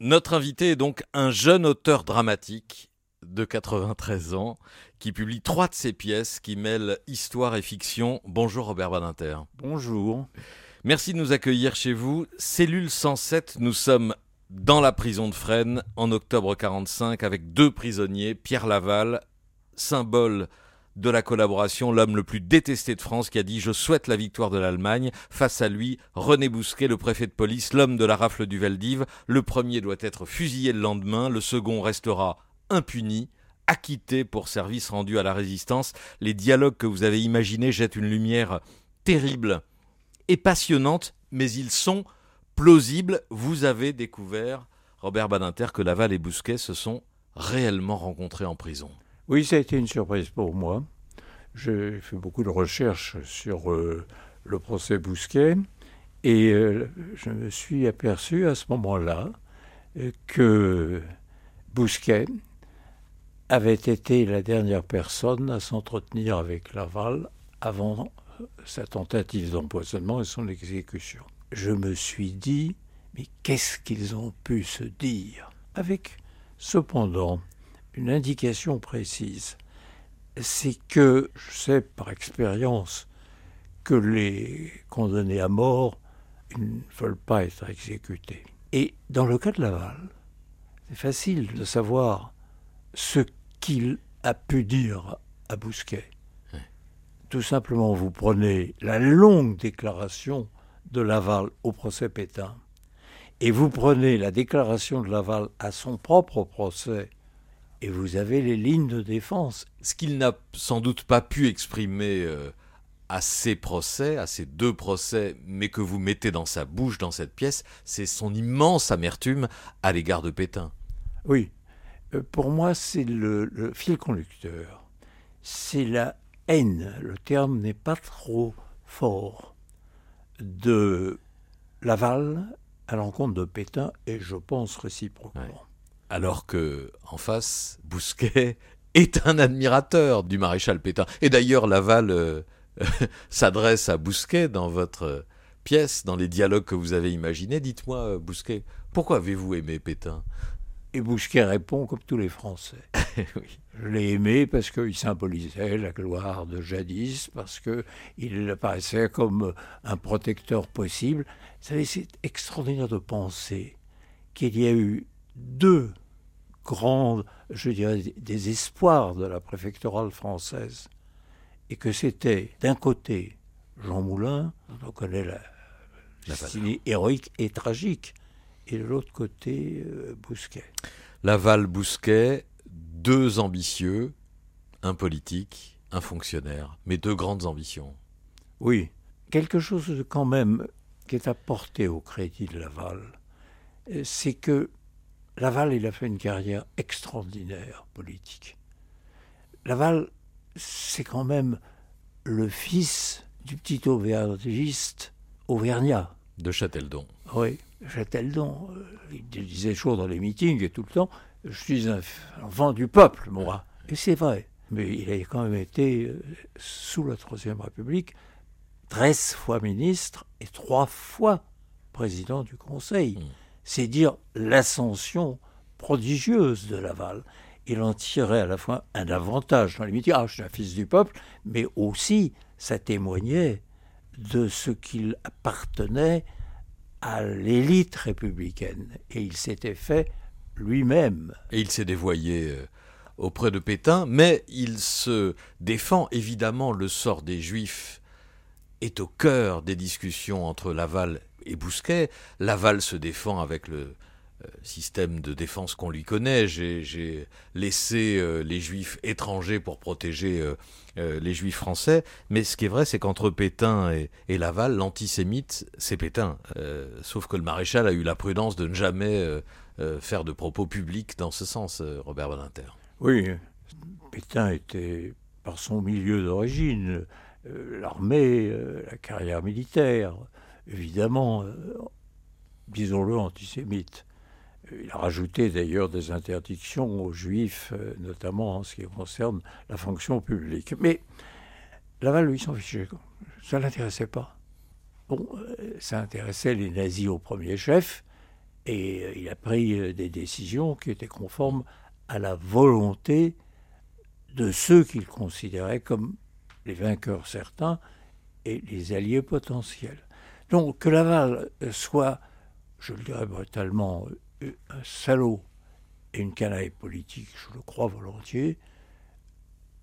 Notre invité est donc un jeune auteur dramatique de 93 ans qui publie trois de ses pièces qui mêlent histoire et fiction. Bonjour Robert Badinter. Bonjour. Merci de nous accueillir chez vous. Cellule 107, nous sommes dans la prison de Fresnes en octobre 45 avec deux prisonniers, Pierre Laval, symbole de la collaboration, l'homme le plus détesté de France qui a dit Je souhaite la victoire de l'Allemagne. Face à lui, René Bousquet, le préfet de police, l'homme de la rafle du Veldiv. Le premier doit être fusillé le lendemain, le second restera impuni acquitté pour service rendu à la résistance. Les dialogues que vous avez imaginés jettent une lumière terrible et passionnante, mais ils sont plausibles. Vous avez découvert, Robert Badinter, que Laval et Bousquet se sont réellement rencontrés en prison. Oui, ça a été une surprise pour moi. J'ai fait beaucoup de recherches sur euh, le procès Bousquet et euh, je me suis aperçu à ce moment-là euh, que Bousquet avait été la dernière personne à s'entretenir avec Laval avant sa tentative d'empoisonnement et son exécution. Je me suis dit, mais qu'est-ce qu'ils ont pu se dire? Avec cependant une indication précise. C'est que je sais par expérience que les condamnés à mort ne veulent pas être exécutés. Et dans le cas de Laval, c'est facile de savoir ce qu'il a pu dire à Bousquet. Tout simplement, vous prenez la longue déclaration de Laval au procès Pétain et vous prenez la déclaration de Laval à son propre procès et vous avez les lignes de défense. Ce qu'il n'a sans doute pas pu exprimer euh, à ces procès, à ces deux procès, mais que vous mettez dans sa bouche dans cette pièce, c'est son immense amertume à l'égard de Pétain. Oui, euh, pour moi, c'est le, fil conducteur. C'est la haine, le terme n'est pas trop fort, de Laval à l'encontre de Pétain, et je pense réciproquement alors que en face, Bousquet est un admirateur du maréchal Pétain. Et d'ailleurs, Laval euh, s'adresse à Bousquet dans votre pièce, dans les dialogues que vous avez imaginés. Dites-moi, euh, Bousquet, pourquoi avez-vous aimé Pétain? Et Bousquet répond comme tous les Français. Je l'ai aimé parce qu'il symbolisait la gloire de jadis, parce qu'il apparaissait comme un protecteur possible. Vous savez, c'est extraordinaire de penser qu'il y a eu deux grands, je dirais, des espoirs de la préfectorale française, et que c'était d'un côté Jean Moulin, on connaît la, la héroïque et tragique, et de l'autre côté euh, Bousquet. Laval-Bousquet, deux ambitieux, un politique, un fonctionnaire, mais deux grandes ambitions. Oui, quelque chose quand même qui est apporté au crédit de Laval, euh, c'est que Laval, il a fait une carrière extraordinaire politique. Laval, c'est quand même le fils du petit auvergiste auvergnat. De Châteldon. Oui, Châteldon. Il disait toujours dans les meetings et tout le temps Je suis un enfant du peuple, moi. Et c'est vrai. Mais il a quand même été, euh, sous la Troisième République, treize fois ministre et trois fois président du Conseil. Hmm c'est dire l'ascension prodigieuse de Laval. Il en tirait à la fois un avantage dans les métiers, ah, je suis un fils du peuple, mais aussi ça témoignait de ce qu'il appartenait à l'élite républicaine. Et il s'était fait lui-même. Et il s'est dévoyé euh, auprès de Pétain, mais il se défend évidemment le sort des Juifs est au cœur des discussions entre Laval et Bousquet. Laval se défend avec le euh, système de défense qu'on lui connaît. J'ai laissé euh, les juifs étrangers pour protéger euh, les juifs français. Mais ce qui est vrai, c'est qu'entre Pétain et, Laval, l'antisémite, c'est Pétain. sauf que le maréchal a eu la prudence de ne jamais faire de propos publics dans ce sens, Robert Badinter. Oui, Pétain était, par son milieu d'origine, l'armée, la carrière militaire, évidemment, euh, disons-le, antisémite. Euh, il a rajouté d'ailleurs des interdictions aux juifs, euh, notamment en ce qui concerne la fonction publique. Mais Laval, lui, s'en fichait. Ça ne l'intéressait pas. Bon, ça intéressait les nazis au premier chef, Et euh, il a pris euh, des décisions qui étaient conformes à la volonté de ceux qu'il considérait comme les vainqueurs certains et les alliés potentiels. Donc que Laval soit, je le dirais brutalement, un salaud et une canaille politique, je le crois volontiers,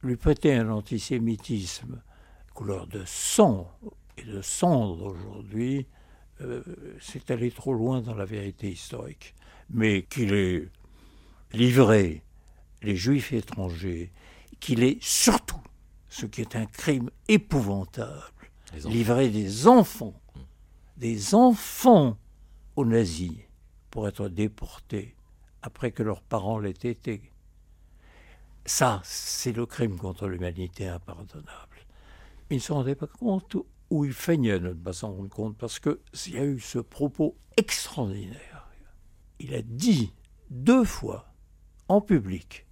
lui prêter un antisémitisme couleur de sang et de cendre aujourd'hui, euh, c'est aller trop loin dans la vérité historique. Mais qu'il ait livré les juifs étrangers, qu'il ait surtout, ce qui est un crime épouvantable, livré des enfants, des enfants aux nazis pour être déportés après que leurs parents l'aient été. Ça, c'est le crime contre l'humanité impardonnable. Il ne se rendait pas compte ou il feignait de ne pas s'en rendre compte parce qu'il y a eu ce propos extraordinaire. Il a dit deux fois en public,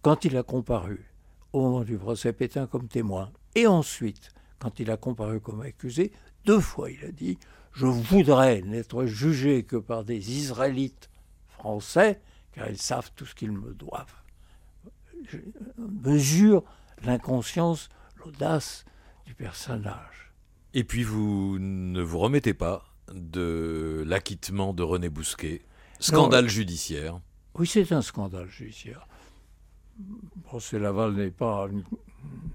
quand il a comparu au moment du procès Pétain comme témoin, et ensuite quand il a comparu comme accusé, deux fois il a dit Je voudrais n'être jugé que par des Israélites français, car ils savent tout ce qu'ils me doivent. Je mesure l'inconscience, l'audace du personnage. Et puis vous ne vous remettez pas de l'acquittement de René Bousquet, scandale judiciaire. Oui, c'est un scandale judiciaire. Laval n'est pas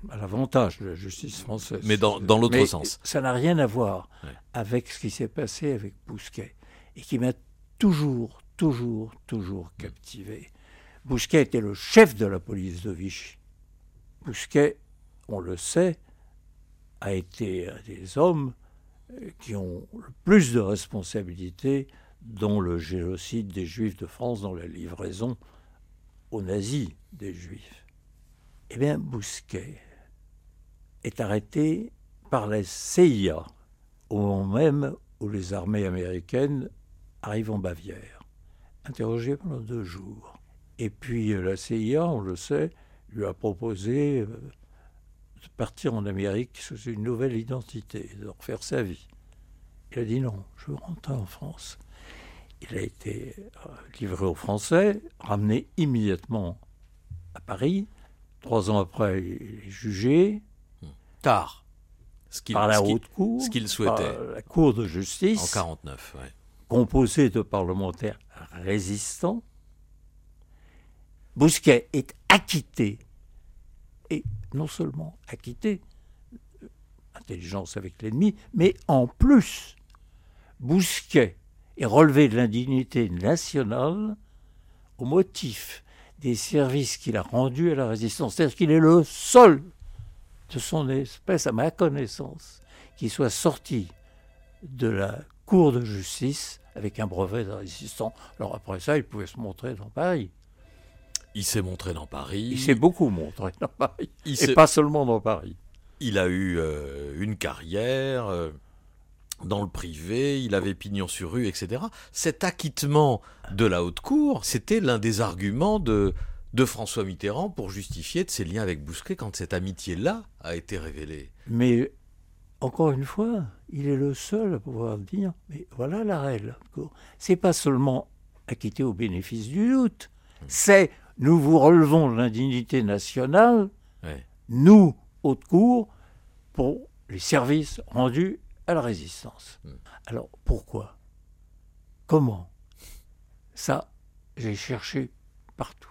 à l'avantage de la justice française. Mais dans, dans l'autre sens. Ça n'a rien à voir avec ce qui s'est passé avec Bousquet et qui m'a toujours, toujours, toujours captivé. Bousquet était le chef de la police de Vichy. Bousquet, on le sait, a été un des hommes euh, qui ont le plus de responsabilités dans le génocide des Juifs de France, dans la livraison aux nazis des Juifs. Eh bien, Bousquet est arrêté par la CIA au moment même où les armées américaines arrivent en Bavière, interrogé pendant deux jours. Et puis euh, la CIA, on le sait, lui a proposé euh, de partir en Amérique sous une nouvelle identité, de refaire sa vie. Il a dit non, je veux rentrer en France. Il a été euh, livré aux Français, ramené immédiatement à Paris. Trois ans après, il est jugé. Tard. Ce par la haute cour. Ce qu'il souhaitait. la cour de justice. En 49, oui. Composée de parlementaires résistants. Bousquet est acquitté. Et non seulement acquitté, intelligence avec l'ennemi, mais en plus, Bousquet est relevé de l'indignité nationale au motif des services qu'il a rendus à la résistance. C'est-à-dire qu'il est le seul de son espèce, à ma connaissance, qui soit sorti de la cour de justice avec un brevet de résistant. Alors après ça, il pouvait se montrer dans Paris. Il s'est montré dans Paris. Il s'est beaucoup montré dans Paris. et pas seulement dans Paris. Il a eu euh, une carrière euh, dans le privé, il avait pignon sur rue, etc. Cet acquittement de la haute cour, c'était l'un des arguments de, de François Mitterrand pour justifier de ses liens avec Bousquet quand cette amitié-là a été révélée. Mais encore une fois, il est le seul à pouvoir dire mais voilà la règle. C'est pas seulement acquitté au bénéfice du doute, c'est nous vous relevons l'indignité nationale, nous, haute cour, pour les services rendus à la résistance. Hmm. Alors pourquoi? Comment? Ça, j'ai cherché partout.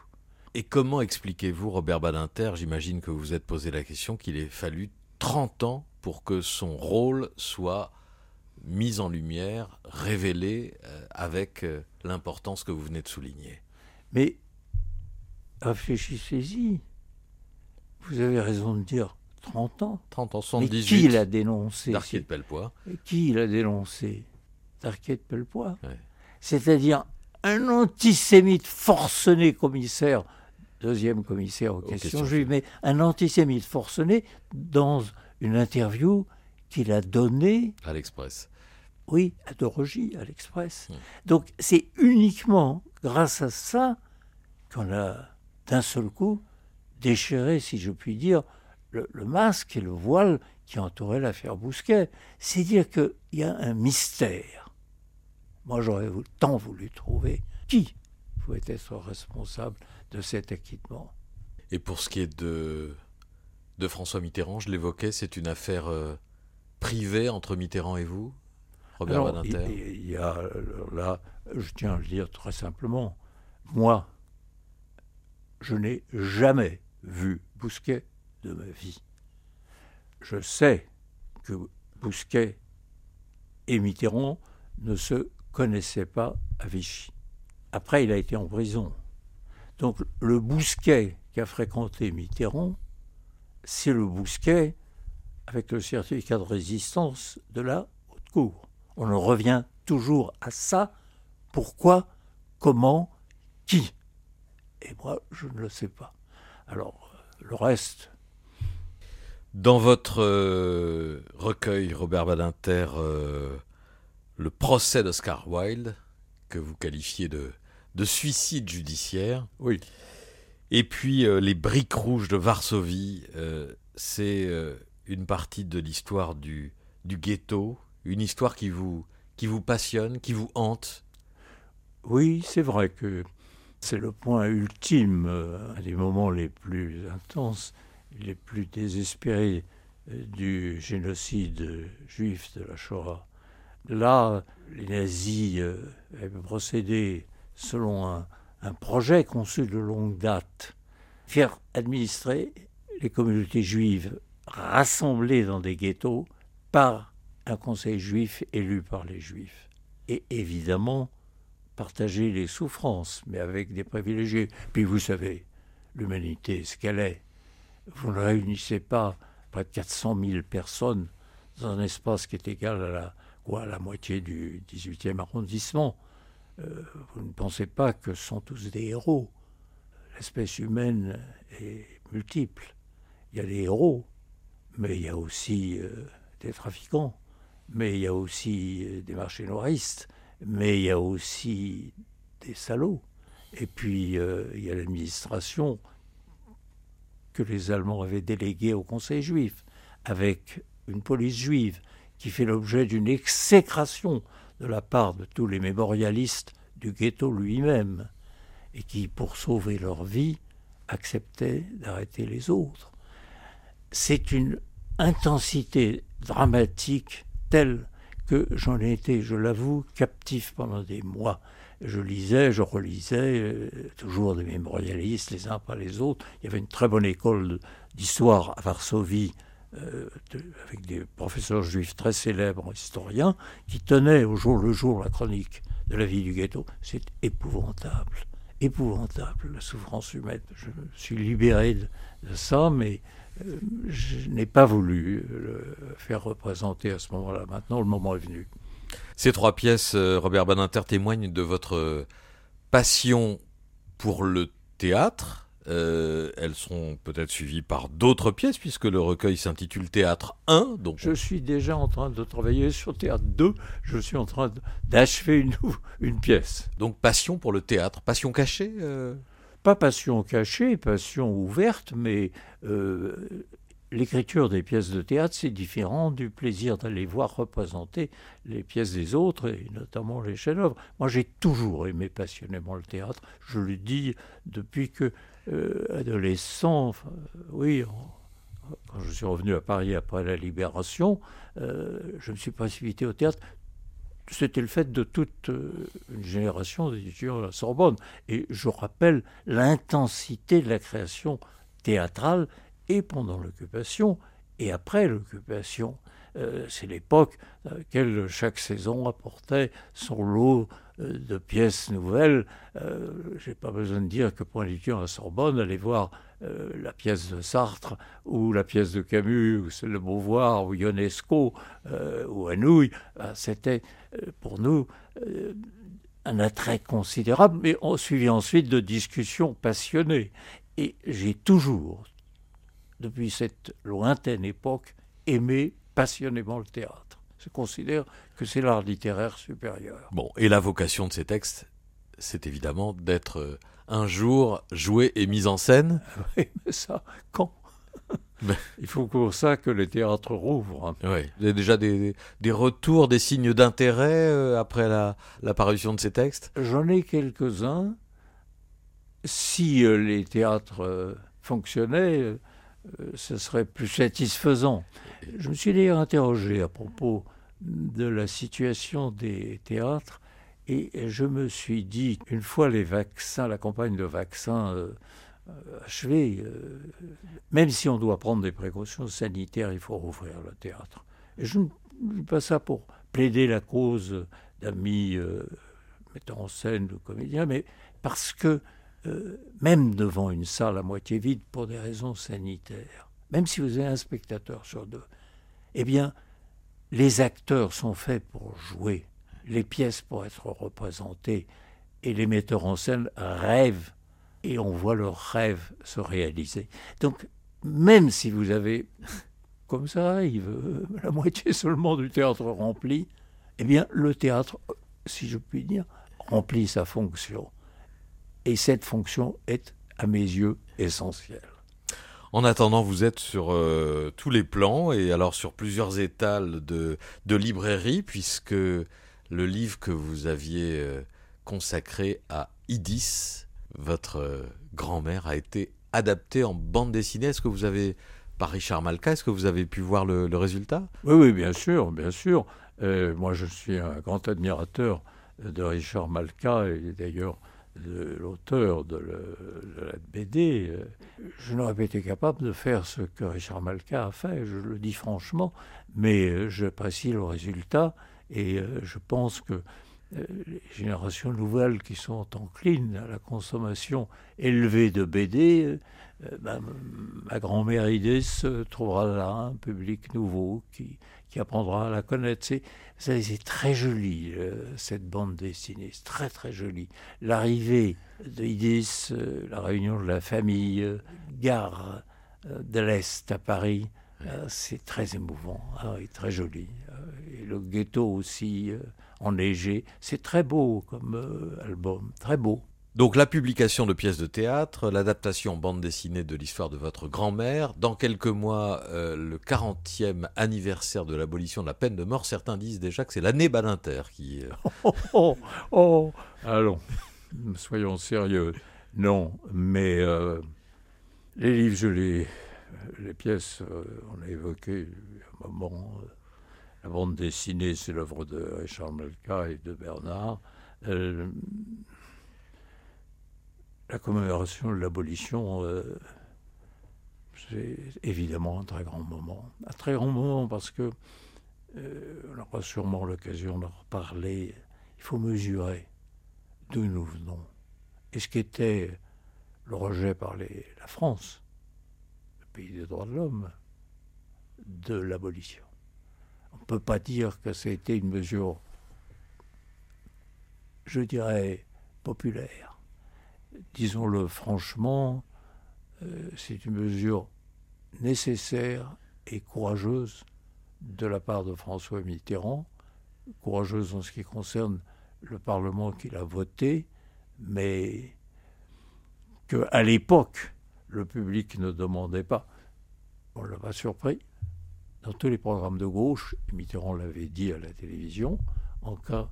Et comment expliquez-vous, Robert Badinter, j'imagine que vous vous êtes posé la question, qu'il ait fallu 30 ans pour que son rôle soit mis en lumière, révélé euh, avec euh, l'importance que vous venez de souligner? Mais réfléchissez-y. Vous avez raison de dire 30 ans. 30 ans, 78. Mais qui l'a dénoncé Darquier de Pellepoix. Qui l'a dénoncé? Darquier de Pellepoix. C'est-à-dire un antisémite forcené commissaire, deuxième commissaire aux, questions, juives, mais un antisémite forcené dans une interview qu'il a donnée. À l'Express. Oui, à Dorogie, à l'Express. Donc c'est uniquement grâce à ça qu'on a d'un seul coup déchirer, si je puis dire, le, masque et le voile qui entouraient l'affaire Bousquet. C'est dire qu'il y a un mystère. Moi, j'aurais tant voulu trouver qui pouvait être responsable de cet acquittement. Et pour ce qui est de, de François Mitterrand, je l'évoquais, c'est une affaire euh, privée entre Mitterrand et vous, Robert Badinter Il y a là, je tiens à le dire très simplement, moi, je n'ai jamais vu Bousquet de ma vie. Je sais que Bousquet et Mitterrand ne se connaissaient pas à Vichy. Après, il a été en prison. Donc le Bousquet qu'a fréquenté Mitterrand, c'est le Bousquet avec le certificat de résistance de la haute cour. On en revient toujours à ça. Pourquoi? Comment? Qui? Et moi, je ne le sais pas. Alors, le reste. Dans votre euh, recueil, Robert Badinter, euh, le procès d'Oscar Wilde, que vous qualifiez de, de suicide judiciaire. Oui. Et puis euh, les briques rouges de Varsovie, c'est une partie de l'histoire du, du ghetto, une histoire qui vous, qui vous passionne, qui vous hante. Oui, c'est vrai que c'est le point ultime, un des moments les plus intenses, les plus désespérés euh, du génocide juif de la Shoah. Là, les nazis euh, avaient procédé selon un, un projet conçu de longue date, faire administrer les communautés juives rassemblées dans des ghettos par un conseil juif élu par les juifs. Et évidemment, partager les souffrances, mais avec des privilégiés. Puis vous savez, l'humanité, ce qu'elle est. Vous ne réunissez pas près de 400 000 personnes dans un espace qui est égal à la, quoi, la moitié du 18e arrondissement. Euh, vous ne pensez pas que ce sont tous des héros. L'espèce humaine est multiple. Il y a des héros, mais il y a aussi euh, des trafiquants, mais il y a aussi euh, des marchés noiristes, mais il y a aussi des salauds. Et puis, il y a l'administration que les Allemands avaient déléguée au Conseil juif, avec une police juive qui fait l'objet d'une exécration de la part de tous les mémorialistes du ghetto lui-même, et qui, pour sauver leur vie, acceptaient d'arrêter les autres. C'est une intensité dramatique telle que j'en ai été, je l'avoue, captif pendant des mois. Je lisais, je relisais, euh, toujours des mémorialistes, les uns par les autres. Il y avait une très bonne école d'histoire à Varsovie, euh, avec des professeurs juifs très célèbres, historiens, qui tenaient au jour le jour la chronique de la vie du ghetto. C'est épouvantable, épouvantable, la souffrance humaine. Je suis libéré de, de ça, mais euh, je n'ai pas voulu le faire représenter à ce moment-là. Maintenant, le moment est venu. Ces trois pièces, euh, Robert Badinter, témoignent de votre euh, passion pour le théâtre. elles sont peut-être suivies par d'autres pièces, puisque le recueil s'intitule Théâtre 1. Donc... Je suis déjà en train de travailler sur Théâtre 2. Je suis en train d'achever une, une pièce. Donc passion pour le théâtre, passion cachée pas passion cachée, passion ouverte, mais euh, l'écriture des pièces de théâtre, c'est différent du plaisir d'aller voir représenter les pièces des autres, et notamment les chefs-d'œuvre. Moi, j'ai toujours aimé passionnément le théâtre. Je le dis depuis que, euh, adolescent, oui, quand je suis revenu à Paris après la Libération, euh, je me suis précipité au théâtre c'était le fait de toute euh, une génération d'étudiants à la Sorbonne. Et je rappelle l'intensité de la création théâtrale et pendant l'occupation et après l'occupation. Euh, c'est l'époque à laquelle chaque saison apportait son lot euh, de pièces nouvelles. Je n'ai pas besoin de dire que pour un étudiant à Sorbonne, aller voir la pièce de Sartre ou la pièce de Camus ou celle de Beauvoir ou Ionesco ou Anouilh, c'était euh, pour nous euh, un attrait considérable, mais on suivi ensuite de discussions passionnées. Et j'ai toujours, depuis cette lointaine époque, aimé passionnément le théâtre. Je considère que c'est l'art littéraire supérieur. Bon, et la vocation de ces textes, c'est évidemment d'être euh, un jour joué et mis en scène. Oui, mais ça, quand? Il faut pour ça que les théâtres rouvrent. Oui. Vous avez déjà des, des retours, des signes d'intérêt euh, après la, parution de ces textes? J'en ai quelques-uns. Si euh, les théâtres fonctionnaient, ce serait plus satisfaisant. Je me suis d'ailleurs interrogé à propos de la situation des théâtres et je me suis dit, une fois les vaccins, la campagne de vaccins euh. Euh, même si on doit prendre des précautions sanitaires, il faut rouvrir le théâtre. Et je ne dis pas ça pour plaider la cause d'amis euh, metteurs en scène ou comédiens, mais parce que même devant une salle à moitié vide pour des raisons sanitaires, même si vous avez un spectateur sur deux, eh bien, les acteurs sont faits pour jouer, les pièces pour être représentées, et les metteurs en scène rêvent et on voit leurs rêves se réaliser. Donc, même si vous avez, comme ça arrive, euh, la moitié seulement du théâtre rempli, eh bien, le théâtre, si je puis dire, remplit sa fonction. Et cette fonction est, à mes yeux, essentielle. En attendant, vous êtes sur euh, tous les plans et alors sur plusieurs étals de, de librairie, puisque le livre que vous aviez euh, consacré à Idis, votre euh, grand-mère a été adaptée en bande dessinée. Est-ce que vous avez, par Richard Malka, est-ce que vous avez pu voir le, résultat? Oui, oui, bien sûr, bien sûr. Euh, moi, je suis un grand admirateur de Richard Malka et d'ailleurs l'auteur de, la BD. Je n'aurais pas été capable de faire ce que Richard Malka a fait, je le dis franchement, mais euh, j'apprécie le résultat et je pense que euh, les générations nouvelles qui sont enclines à la consommation élevée de BD, euh, euh, ben, ma grand-mère Idis trouvera là un public nouveau qui, qui apprendra à la connaître. C'est, très joli, cette bande dessinée, c'est très très joli. L'arrivée d'Idis, la réunion de la famille, gare de l'Est à Paris, c'est très émouvant hein, et très joli. Et le ghetto aussi enneigé. C'est très beau comme euh, album, très beau. Donc la publication de pièces de théâtre, l'adaptation bande dessinée de l'histoire de votre grand-mère, dans quelques mois euh, le 40e anniversaire de l'abolition de la peine de mort, certains disent déjà que c'est l'année Badinter qui... Euh, oh, oh, oh, allons, soyons sérieux. Non, mais les livres, je les, les pièces, on a évoqué un moment la bande dessinée, c'est l'œuvre de Richard Melka et de Bernard. La commémoration de l'abolition, euh, c'est évidemment un très grand moment. Un très grand moment parce que euh, on aura sûrement l'occasion d'en reparler. Il faut mesurer d'où nous venons et ce qu'était le rejet par la France, le pays des droits de l'homme, de l'abolition on ne peut pas dire que c'était une mesure, je dirais, populaire. Disons-le franchement, euh, c'est une mesure nécessaire et courageuse de la part de François Mitterrand, courageuse en ce qui concerne le Parlement qu'il a voté, mais qu'à l'époque, le public ne demandait pas. On ne l'a pas surpris dans tous les programmes de gauche, Mitterrand l'avait dit à la télévision, en cas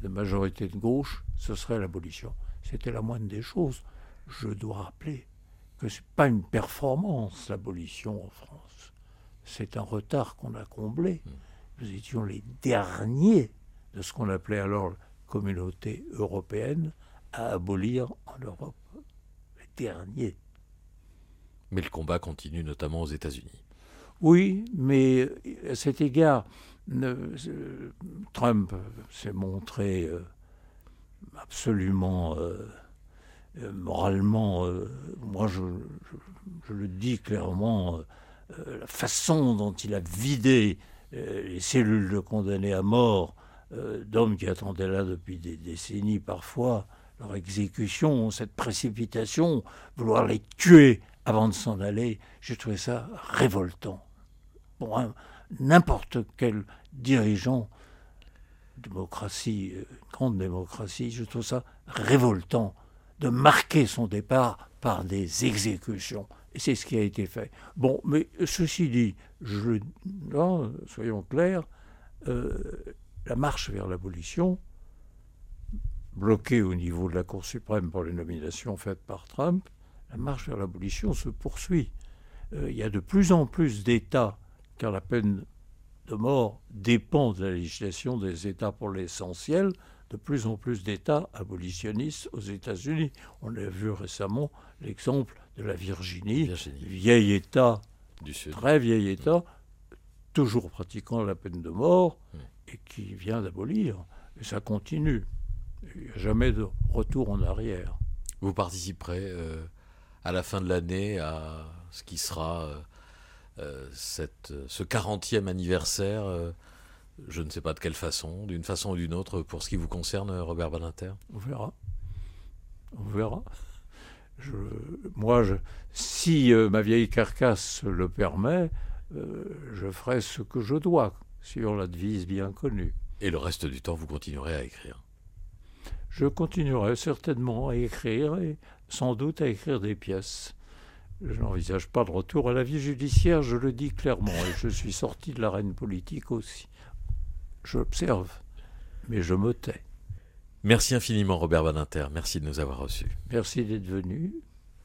de majorité de gauche, ce serait l'abolition. C'était la moindre des choses. Je dois rappeler que ce n'est pas une performance, l'abolition en France. C'est un retard qu'on a comblé. Nous étions les derniers de ce qu'on appelait alors la communauté européenne à abolir en Europe. Les derniers. Mais le combat continue notamment aux États-Unis. Oui, mais à cet égard, Trump s'est montré euh, absolument euh, euh, moralement, moi je, le dis clairement, la façon dont il a vidé les cellules de condamnés à mort, d'hommes qui attendaient là depuis des décennies parfois, leur exécution, cette précipitation, vouloir les tuer avant de s'en aller, j'ai trouvé ça révoltant. Pour n'importe quel dirigeant, démocratie, euh, grande démocratie, je trouve ça révoltant de marquer son départ par des exécutions Et c'est ce qui a été fait. Bon, mais ceci dit, je, soyons clairs, euh, la marche vers l'abolition, bloquée au niveau de la Cour suprême pour les nominations faites par Trump, la marche vers l'abolition se poursuit. Euh, il y a de plus en plus d'États, car la peine de mort dépend de la législation des États pour l'essentiel, de plus en plus d'États abolitionnistes aux États-Unis. On a vu récemment l'exemple de la Virginie, vieil État, du Sud. très vieil État, toujours pratiquant la peine de mort et qui vient d'abolir. Et ça continue. Il n'y a jamais de retour en arrière. Vous participerez euh, à la fin de l'année à ce qui sera euh, cette, ce 40e anniversaire, euh, je ne sais pas de quelle façon, d'une façon ou d'une autre, pour ce qui vous concerne, Robert Badinter On verra. On verra. Je, moi, je, si ma vieille carcasse le permet, je ferai ce que je dois, sur la devise bien connue. Et le reste du temps, vous continuerez à écrire Je continuerai certainement à écrire et sans doute à écrire des pièces. Je n'envisage pas de retour à la vie judiciaire, je le dis clairement, et je suis sorti de l'arène politique aussi. J'observe, mais je me tais. Merci infiniment Robert Badinter, merci de nous avoir reçus. Merci d'être venu.